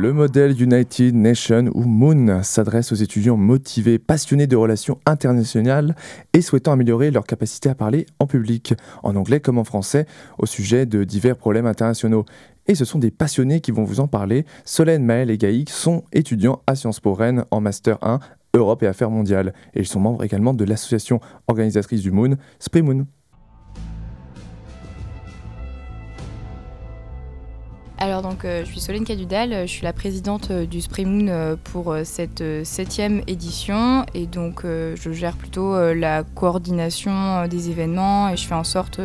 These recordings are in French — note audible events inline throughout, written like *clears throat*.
Le modèle United Nation ou Moon s'adresse aux étudiants motivés, passionnés de relations internationales et souhaitant améliorer leur capacité à parler en public, en anglais comme en français, au sujet de divers problèmes internationaux. Et ce sont des passionnés qui vont vous en parler. Solène, Maël et Gaïk sont étudiants à Sciences Po Rennes en Master 1 Europe et Affaires mondiales. Et ils sont membres également de l'association organisatrice du Moon, Spray Moon. Alors donc euh, je suis Solène Cadudal, je suis la présidente euh, du Spray Moon euh, pour cette septième édition. Et donc je gère plutôt la coordination des événements et je fais en sorte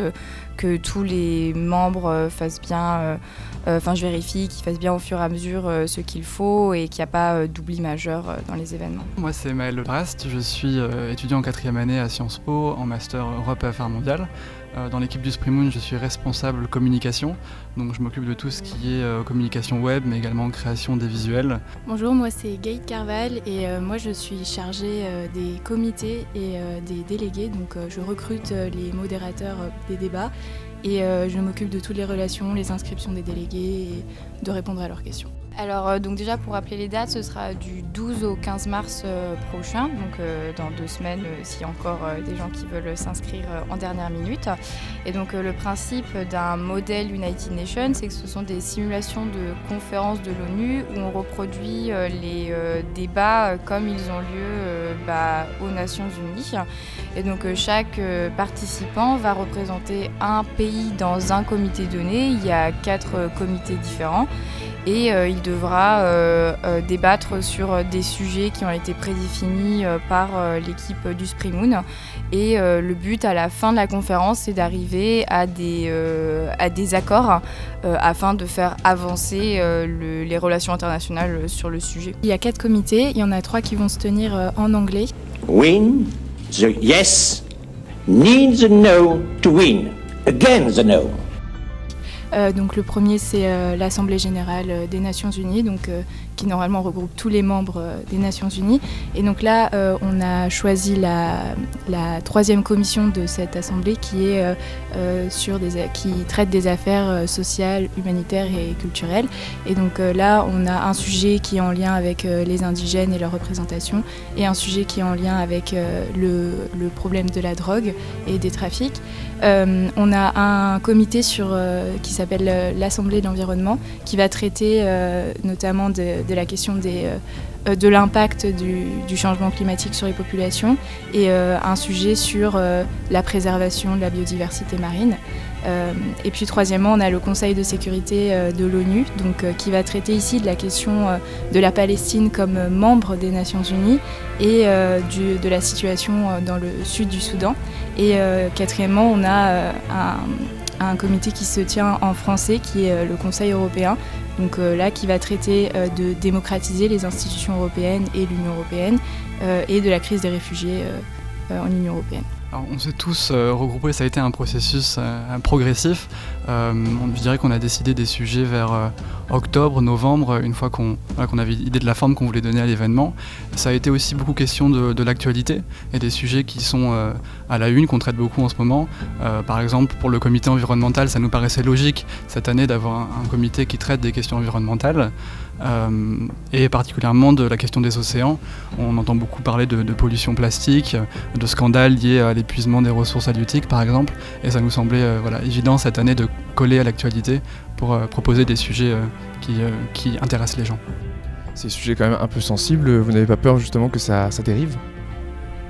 que tous les membres fassent bien, enfin je vérifie qu'ils fassent bien au fur et à mesure ce qu'il faut et qu'il n'y a pas d'oubli majeur dans les événements. Moi c'est Maël Brast, je suis étudiant en quatrième année à Sciences Po en master Europe et Affaires mondiales. Euh, dans l'équipe du Moon, je suis responsable communication, donc je m'occupe de tout ce qui est euh, communication web, mais également création des visuels. Bonjour, moi c'est Gaït Carval et euh, moi je suis chargée des comités et des délégués, donc je recrute les modérateurs des débats et je m'occupe de toutes les relations, les inscriptions des délégués et de répondre à leurs questions. Alors euh, donc déjà pour rappeler les dates, ce sera du 12 au 15 mars euh, prochain, donc euh, dans deux semaines s'il y a encore des gens qui veulent s'inscrire en dernière minute. Et donc le principe d'un modèle United Nations, c'est que ce sont des simulations de conférences de l'ONU où on reproduit les débats comme ils ont lieu bah, aux Nations Unies. Et donc chaque participant va représenter un pays dans un comité donné. Il y a quatre comités différents et euh, il devra euh, euh, débattre sur des sujets qui ont été prédéfinis par l'équipe du Spring Moon. Et le but à la fin de la conférence, c'est d'arriver à, des, à des accords afin de faire avancer les relations internationales sur le sujet. Il y a quatre comités, il y en a trois qui vont se tenir en anglais. Win the yes needs a no to win. Again the no. Euh, donc le premier c'est euh, l'Assemblée générale euh, des Nations Unies, donc, qui normalement regroupe tous les membres des Nations Unies. Et donc là on a choisi la, troisième commission de cette assemblée qui est sur des, qui traite des affaires sociales, humanitaires et culturelles. Et donc là on a un sujet qui est en lien avec les indigènes et leur représentation et un sujet qui est en lien avec le, problème de la drogue et des trafics. on a un comité sur, qui s'appelle s'appelle euh, l'Assemblée de l'environnement, qui va traiter euh, notamment de, la question euh, de l'impact du, changement climatique sur les populations et un sujet sur la préservation de la biodiversité marine. et puis troisièmement, on a le Conseil de sécurité de l'ONU, donc qui va traiter ici de la question de la Palestine comme membre des Nations Unies et de la situation dans le sud du Soudan. Et quatrièmement, on a un, un comité qui se tient en français, qui est euh, le Conseil européen, donc euh, là qui va traiter euh, de démocratiser les institutions européennes et l'Union européenne et de la crise des réfugiés en Union européenne on s'est tous regroupés, ça a été un processus progressif. Euh, je dirais qu'on a décidé des sujets vers octobre, novembre, une fois qu'on avait l'idée de la forme qu'on voulait donner à l'événement. Ça a été aussi beaucoup question de, l'actualité et des sujets qui sont à la une, qu'on traite beaucoup en ce moment. par exemple, pour le comité environnemental, ça nous paraissait logique cette année d'avoir un, comité qui traite des questions environnementales. et particulièrement de la question des océans. On entend beaucoup parler de, pollution plastique, de scandales liés à l'épuisement des ressources halieutiques par exemple, et ça nous semblait euh, évident cette année de coller à l'actualité pour euh, proposer des sujets euh, qui, qui, intéressent les gens. Ces sujets quand même un peu sensibles, vous n'avez pas peur justement que ça, ça dérive?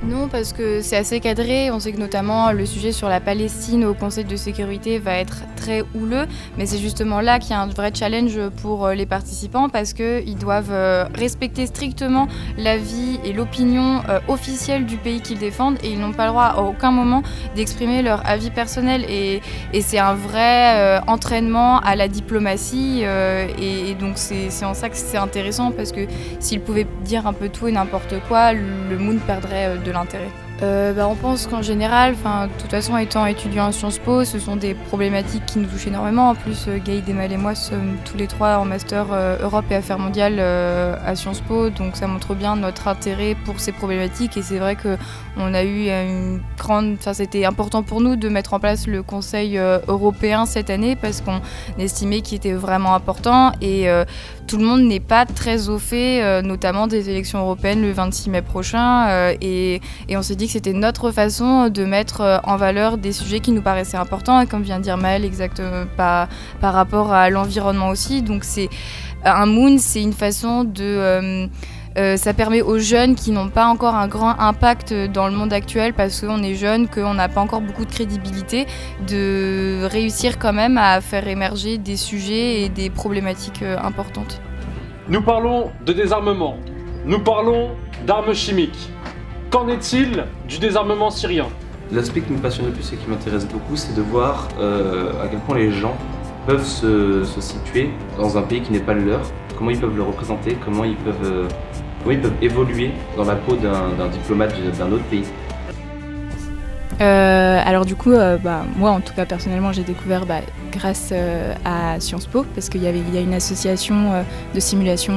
Non, parce que c'est assez cadré. On sait que notamment le sujet sur la Palestine au Conseil de sécurité va être très houleux, mais c'est justement là qu'il y a un vrai challenge pour euh, les participants parce qu'ils doivent euh, respecter strictement l'avis et l'opinion euh, officielle du pays qu'ils défendent et ils n'ont pas le droit à aucun moment d'exprimer leur avis personnel. Et, c'est un vrai entraînement à la diplomatie et, donc c'est en ça que c'est intéressant parce que s'ils pouvaient dire un peu tout et n'importe quoi, le monde perdrait de l'intérêt. Euh, bah, on pense qu'en général, de toute façon, étant étudiant à Sciences Po, ce sont des problématiques qui nous touchent énormément. En plus, euh, Gaïd, Demal et moi sommes tous les trois en master euh, Europe et Affaires mondiales à Sciences Po, donc ça montre bien notre intérêt pour ces problématiques. Et c'est vrai qu'on a eu une grande. C'était important pour nous de mettre en place le Conseil européen cette année parce qu'on estimait qu'il était vraiment important. Et tout le monde n'est pas très au fait, notamment des élections européennes le 26 mai prochain. Et, et, on s'est dit que c'était notre façon de mettre en valeur des sujets qui nous paraissaient importants, comme vient de dire Maëlle, exactement par, par rapport à l'environnement aussi. Donc c'est un moon, c'est une façon de euh, ça permet aux jeunes qui n'ont pas encore un grand impact dans le monde actuel parce qu'on est jeune, qu'on n'a pas encore beaucoup de crédibilité, de réussir quand même à faire émerger des sujets et des problématiques euh, importantes. Nous parlons de désarmement, nous parlons d'armes chimiques. Qu'en est-il du désarmement syrien? L'aspect qui me passionne le plus et qui m'intéresse beaucoup, c'est de voir euh, à quel point les gens peuvent se, se, situer dans un pays qui n'est pas le leur, comment ils peuvent le représenter, comment ils peuvent ils peuvent évoluer dans la peau d'un diplomate d'un autre pays. Euh, alors du coup, euh, bah, moi en tout cas personnellement, j'ai découvert bah, grâce euh, à Sciences Po, parce qu'il y, avait, a une association de simulation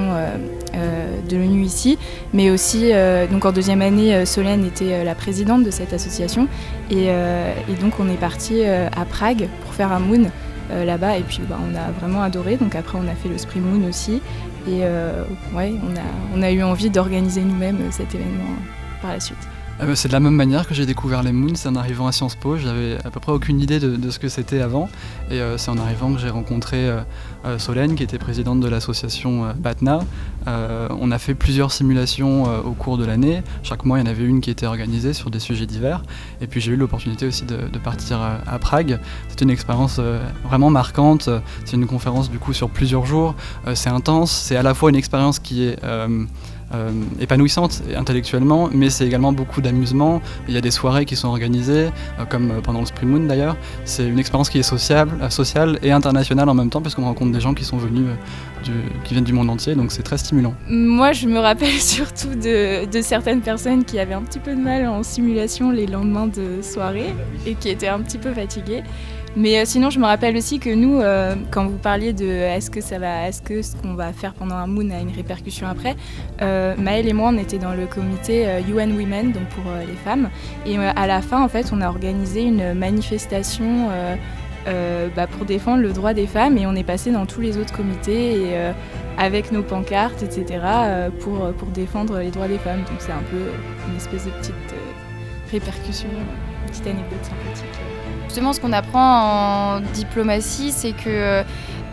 de l'ONU ici, mais aussi, donc en deuxième année, Solène était la présidente de cette association, et, et donc on est parti à Prague pour faire un Moon là-bas, et puis bah, on a vraiment adoré, donc après on a fait le Spring Moon aussi, et euh, on a, on a eu envie d'organiser nous-mêmes cet événement par la suite. Ah bah, c'est de la même manière que j'ai découvert les Moons, en arrivant à Sciences Po, j'avais à peu près aucune idée de, ce que c'était avant, et euh, c'est en arrivant que j'ai rencontré euh, Solène, qui était présidente de l'association BATNA. on a fait plusieurs simulations au cours de l'année, chaque mois il y en avait une qui était organisée sur des sujets divers, et puis j'ai eu l'opportunité aussi de, partir à Prague. C'est une expérience vraiment marquante, c'est une conférence du coup sur plusieurs jours, c'est intense, c'est à la fois une expérience qui est euh, épanouissante intellectuellement, mais c'est également beaucoup d'amusement. Il y a des soirées qui sont organisées, euh, comme euh, pendant le Spring Moon d'ailleurs. C'est une expérience qui est sociable, sociale et internationale en même temps, parce qu'on rencontre des gens qui sont venus, qui viennent du monde entier, donc c'est très stimulant. Moi, je me rappelle *laughs* surtout de, de, certaines personnes qui avaient un petit peu de mal en simulation les lendemains de soirée et qui étaient un petit peu fatiguées. Mais euh, sinon, je me rappelle aussi que nous, euh, quand vous parliez de est-ce que ça va, est-ce que ce qu'on va faire pendant un moon a une répercussion après, euh, Maëlle et moi, on était dans le comité UN Women, donc pour les femmes, et à la fin, en fait, on a organisé une manifestation. Bah, pour défendre le droit des femmes et on est passé dans tous les autres comités et, avec nos pancartes, etc., pour, pour défendre les droits des femmes. Donc c'est un peu une espèce de petite répercussion, petite anecdote sympathique. Justement, ce qu'on apprend en diplomatie, c'est que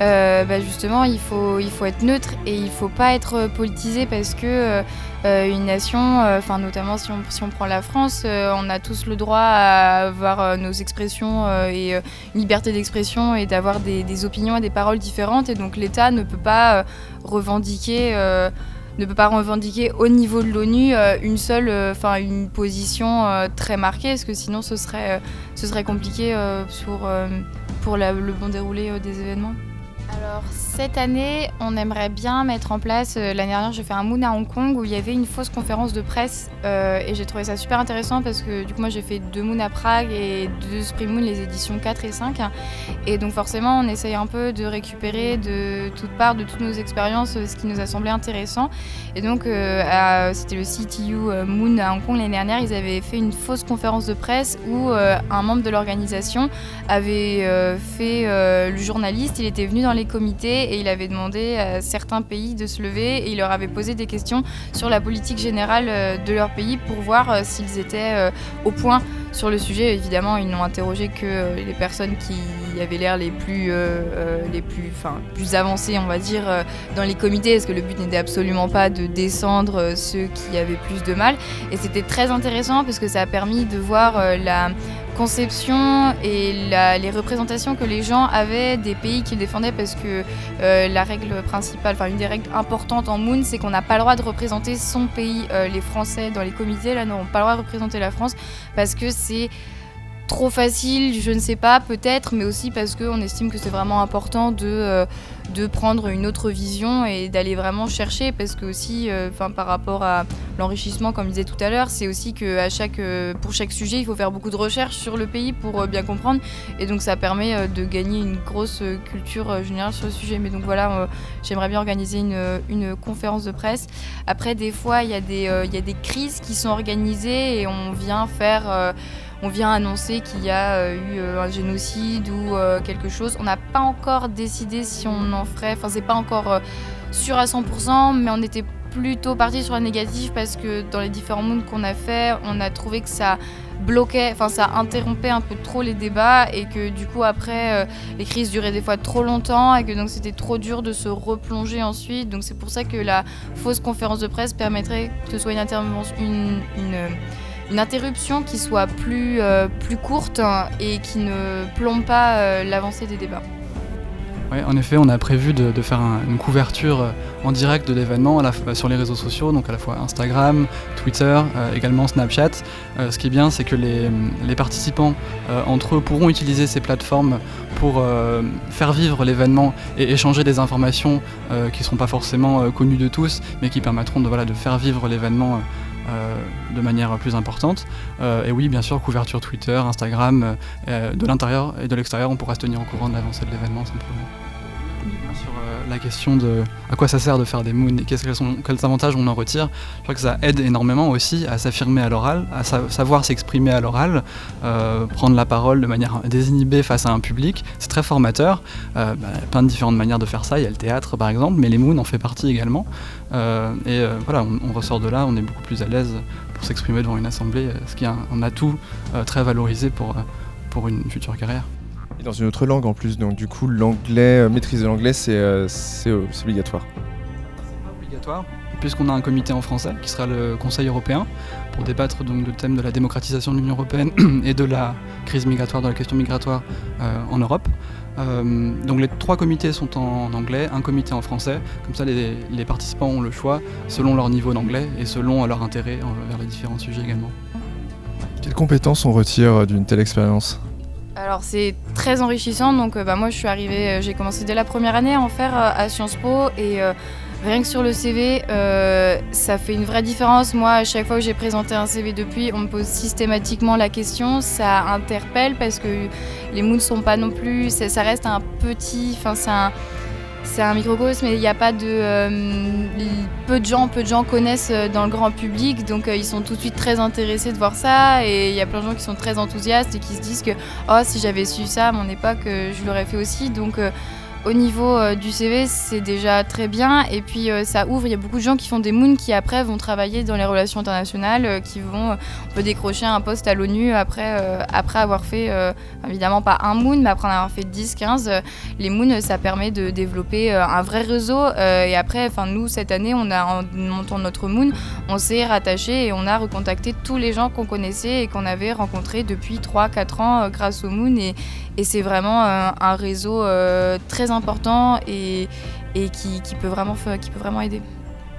euh, bah, justement, il faut, être neutre et il ne faut pas être politisé parce que euh, une nation, euh, notamment si on, prend la France, on a tous le droit à avoir nos expressions et liberté d'expression et d'avoir des, opinions et des paroles différentes. Et donc l'État ne peut pas revendiquer ne peut pas revendiquer au niveau de l'ONU euh, une seule, euh, enfin une position euh, très marquée, parce que sinon ce serait, ce compliqué pour, le bon déroulé des événements? Cette année, on aimerait bien mettre en place, euh, l'année dernière j'ai fait un Moon à Hong Kong où il y avait une fausse conférence de presse euh, et j'ai trouvé ça super intéressant parce que du coup moi j'ai fait deux Moon à Prague et deux Spring Moon, les éditions 4 et 5 et donc forcément on essaye un peu de récupérer de toutes parts, de toutes nos expériences, ce qui nous a semblé intéressant. Et donc euh, c'était le CTU Moon à Hong Kong l'année dernière, ils avaient fait une fausse conférence de presse où un membre de l'organisation avait fait le journaliste, il était venu dans les et il avait demandé à certains pays de se lever et il leur avait posé des questions sur la politique générale euh, de leur pays pour voir euh, s'ils étaient euh, au point sur le sujet. Évidemment, ils n'ont interrogé que les personnes qui avaient l'air les plus, les plus, enfin, plus avancées, on va dire, dans les comités, parce que le but n'était absolument pas de descendre ceux qui avaient plus de mal. Et c'était très intéressant parce que ça a permis de voir la conception et les représentations que les gens avaient des pays qu'ils défendaient parce que euh, la règle principale, enfin une des règles importantes en Moon, c'est qu'on n'a pas le droit de représenter son pays. Euh, les Français dans les comités là n'auront pas le droit de représenter la France parce que c'est trop facile, je ne sais pas, peut-être, mais aussi parce qu'on estime que c'est vraiment important de, euh, de prendre une autre vision et d'aller vraiment chercher, parce que aussi, euh, par rapport à l'enrichissement, comme je disais tout à l'heure, c'est aussi que à chaque, euh, pour chaque sujet, il faut faire beaucoup de recherches sur le pays pour bien comprendre, et donc ça permet de gagner une grosse culture générale sur le sujet. Mais donc voilà, j'aimerais bien organiser une, une, conférence de presse. Après, des fois, il y, y a des crises qui sont organisées et on vient faire on vient annoncer qu'il y a eu un génocide ou quelque chose. On n'a pas encore décidé si on en ferait, enfin c'est pas encore sûr à 100%, mais on était plutôt parti sur la négative parce que dans les différents mondes qu'on a fait, on a trouvé que ça bloquait, enfin ça interrompait un peu trop les débats et que du coup après euh, les crises duraient des fois trop longtemps et que donc c'était trop dur de se replonger ensuite. Donc c'est pour ça que la fausse conférence de presse permettrait que ce soit une, une, une, interruption qui soit plus, euh, plus courte et qui ne plombe pas euh, l'avancée des débats. Oui, en effet, on a prévu de, faire une couverture euh, en direct de l'événement sur les réseaux sociaux, donc à la fois Instagram, Twitter, également Snapchat. Ce qui est bien, c'est que les, participants entre eux pourront utiliser ces plateformes pour faire vivre l'événement et échanger des informations qui ne seront pas forcément connues de tous, mais qui permettront de, voilà, de faire vivre l'événement. De manière plus importante. et oui, bien sûr, couverture Twitter, Instagram, de l'intérieur et de l'extérieur, on pourra se tenir au courant de l'avancée de l'événement problème sur euh, la question de à quoi ça sert de faire des moons et quels, avantages on en retire. Je crois que ça aide énormément aussi à s'affirmer à l'oral, à savoir s'exprimer à l'oral, euh, prendre la parole de manière désinhibée face à un public. C'est très formateur. Euh, bah, plein de différentes manières de faire ça. Il y a le théâtre par exemple, mais les moons en fait partie également. et voilà, on, ressort de là, on est beaucoup plus à l'aise pour s'exprimer devant une assemblée, ce qui est un, un atout très valorisé pour, pour une future carrière. Et dans une autre langue en plus, donc du coup l'anglais, euh, maîtriser l'anglais c'est euh, euh, obligatoire. C'est pas obligatoire, puisqu'on a un comité en français qui sera le Conseil européen pour débattre donc du thème de la démocratisation de l'Union européenne *clears throat* et de la crise migratoire, de la question migratoire en Europe. donc les trois comités sont en, anglais, un comité en français, comme ça les, les participants ont le choix selon leur niveau d'anglais et selon leur intérêt vers les différents sujets également. Quelles compétences on retire d'une telle expérience? Alors c'est très enrichissant, donc euh, bah, moi je suis arrivée, euh, j'ai commencé dès la première année à en faire euh, à Sciences Po et rien que sur le CV, ça fait une vraie différence. Moi à chaque fois que j'ai présenté un CV depuis, on me pose systématiquement la question, ça interpelle parce que les mots ne sont pas non plus, ça reste un petit, enfin c'est un c'est un microcosme, mais il n'y a pas de. Euh, peu de gens, peu de gens connaissent euh, dans le grand public, donc euh, ils sont tout de suite très intéressés de voir ça. Et il y a plein de gens qui sont très enthousiastes et qui se disent que oh si j'avais su ça à mon époque, je l'aurais fait aussi. Donc au niveau euh, du CV, c'est déjà très bien. Et puis euh, ça ouvre, il y a beaucoup de gens qui font des moons qui après vont travailler dans les relations internationales, euh, qui vont, on peut décrocher un poste à l'ONU après, après avoir fait, évidemment pas un moon, mais après en avoir fait 10, 15. les moons, ça permet de développer un vrai réseau. et après, nous, cette année, on a, en montant notre moon, on s'est rattaché et on a recontacté tous les gens qu'on connaissait et qu'on avait rencontrés depuis 3-4 ans grâce au moon. Et c'est vraiment un réseau très important et, et qui, qui, peut vraiment, qui peut vraiment aider.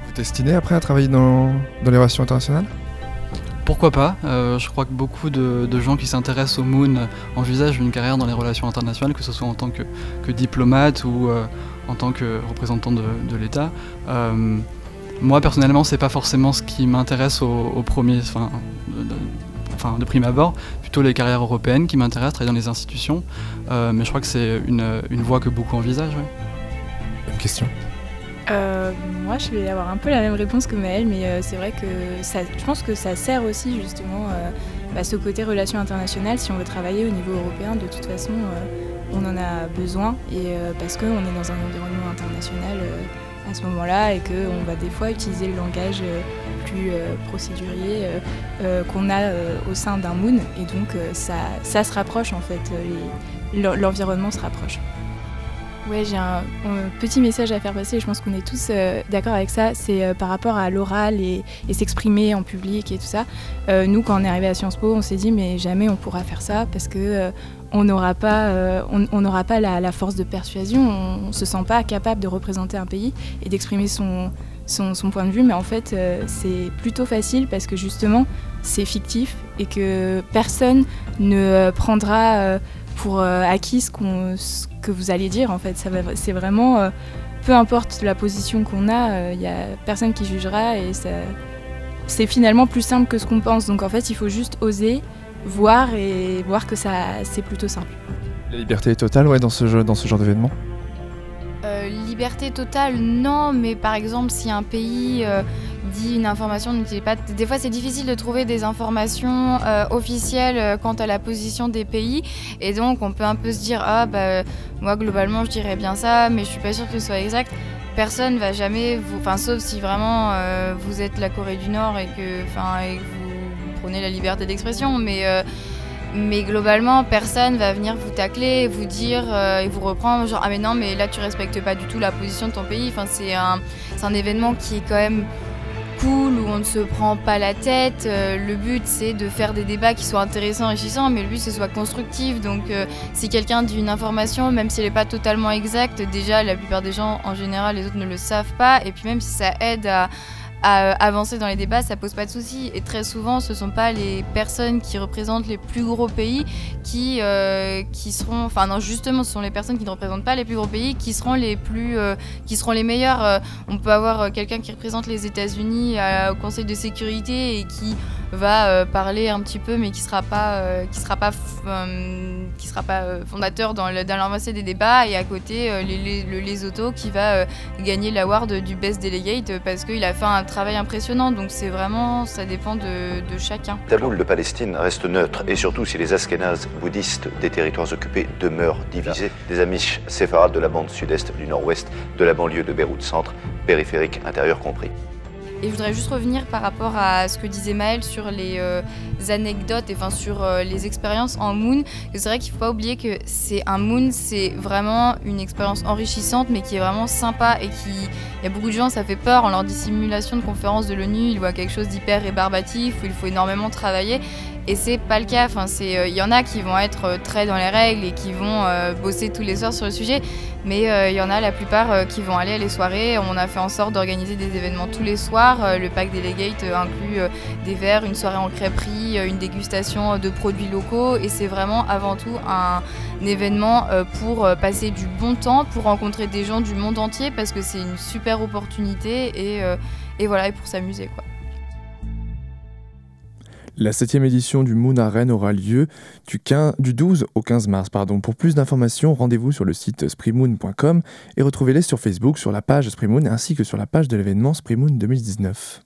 Vous destinez après à travailler dans, dans les relations internationales? Pourquoi pas euh, Je crois que beaucoup de, gens qui s'intéressent au Moon envisagent une carrière dans les relations internationales, que ce soit en tant que, que diplomate ou euh, en tant que représentant de, de l'État. Euh, moi personnellement, c'est pas forcément ce qui m'intéresse au, premier, enfin, de, de, prime abord, plutôt les carrières européennes qui m'intéressent, travailler dans les institutions. Euh, mais je crois que c'est une, une, voie que beaucoup envisagent. Une question? Euh, moi, je vais avoir un peu la même réponse que Maëlle, mais euh, c'est vrai que ça, je pense que ça sert aussi justement bah, ce côté relation internationale. Si on veut travailler au niveau européen, de toute façon, on en a besoin, et parce qu'on est dans un environnement international à ce moment-là, et qu'on va des fois utiliser le langage plus procédurier qu'on a au sein d'un Moon, et donc ça, ça, se rapproche en fait. L'environnement se rapproche. Ouais, j'ai un, petit message à faire passer, je pense qu'on est tous euh, d'accord avec ça, c'est euh, par rapport à l'oral et, s'exprimer en public et tout ça. Euh, nous, quand on est arrivé à Sciences Po, on s'est dit mais jamais on pourra faire ça parce que on n'aura pas, on, n'aura pas la, force de persuasion, on, ne se sent pas capable de représenter un pays et d'exprimer son, son, point de vue, mais en fait c'est plutôt facile parce que justement c'est fictif et que personne ne prendra pour euh, acquis ce, que vous allez dire en fait. C'est vraiment, euh, peu importe la position qu'on a, il euh, n'y a personne qui jugera et c'est finalement plus simple que ce qu'on pense. Donc en fait, il faut juste oser voir et voir que ça c'est plutôt simple. La liberté est totale ouais, dans ce genre d'événement? Liberté totale, non, mais par exemple, si un pays dit une information n'utilise pas. Des fois, c'est difficile de trouver des informations officielles quant à la position des pays, et donc on peut un peu se dire ah bah moi globalement je dirais bien ça, mais je suis pas sûre que ce soit exact personne va jamais vous, enfin sauf si vraiment vous êtes la Corée du Nord et que, enfin, et que vous prenez la liberté d'expression, mais mais globalement, personne va venir vous tacler vous dire euh, et vous reprendre genre ah mais non mais là tu respectes pas du tout la position de ton pays. C'est un, un événement qui est quand même cool où on ne se prend pas la tête. Euh, le but c'est de faire des débats qui soient intéressants, enrichissants, mais le but c'est soit constructif. Donc euh, si quelqu'un dit une information, même si elle n'est pas totalement exacte, déjà la plupart des gens en général les autres ne le savent pas. Et puis même si ça aide à à avancer dans les débats, ça pose pas de souci. Et très souvent, ce sont pas les personnes qui représentent les plus gros pays qui, euh, qui seront, enfin non, justement, ce sont les personnes qui ne représentent pas les plus gros pays qui seront les plus, euh, qui seront les meilleurs. Euh, on peut avoir quelqu'un qui représente les États-Unis au Conseil de sécurité et qui va euh, parler un petit peu, mais qui sera pas, euh, qui sera pas, euh, qui sera pas fondateur dans l'avancée des débats. Et à côté, les, les, qui va gagner l'award du Best Delegate parce qu'il a fait un travail impressionnant. Donc c'est vraiment, ça dépend de, de chacun. Taboul de Palestine reste neutre et surtout si les Askénazes bouddhistes des territoires occupés demeurent divisés, des Amish séfarades de la bande sud-est, du nord-ouest, de la banlieue de Beyrouth centre, périphérique intérieur compris. Et je voudrais juste revenir par rapport à ce que disait Maël sur les euh, anecdotes, et, enfin sur euh, les expériences en Moon. C'est vrai qu'il ne faut pas oublier que c'est un Moon, c'est vraiment une expérience enrichissante, mais qui est vraiment sympa et qui, il y a beaucoup de gens, ça fait peur en leur dissimulation de conférence de l'ONU, ils voient quelque chose d'hyper rébarbatif où il faut énormément travailler. Et c'est pas le cas. Enfin, c'est, euh, il y en a qui vont être très dans les règles et qui vont bosser tous les soirs sur le sujet. Mais euh, il y en a la plupart euh, qui vont aller à les soirées. On a fait en sorte d'organiser des événements tous les soirs. Euh, le pack Delegate inclut des verres, une soirée en crêperie, une dégustation de produits locaux. Et c'est vraiment avant tout un, événement pour passer du bon temps, pour rencontrer des gens du monde entier parce que c'est une super opportunité et, et voilà, et pour s'amuser quoi. La septième édition du Moon à aura lieu du, 15, du 12 au 15 mars. Pour plus d'informations, rendez-vous sur le site spreemoon.com et retrouvez-les sur Facebook, sur la page Spreemoon ainsi que sur la page de l'événement Spreemoon 2019.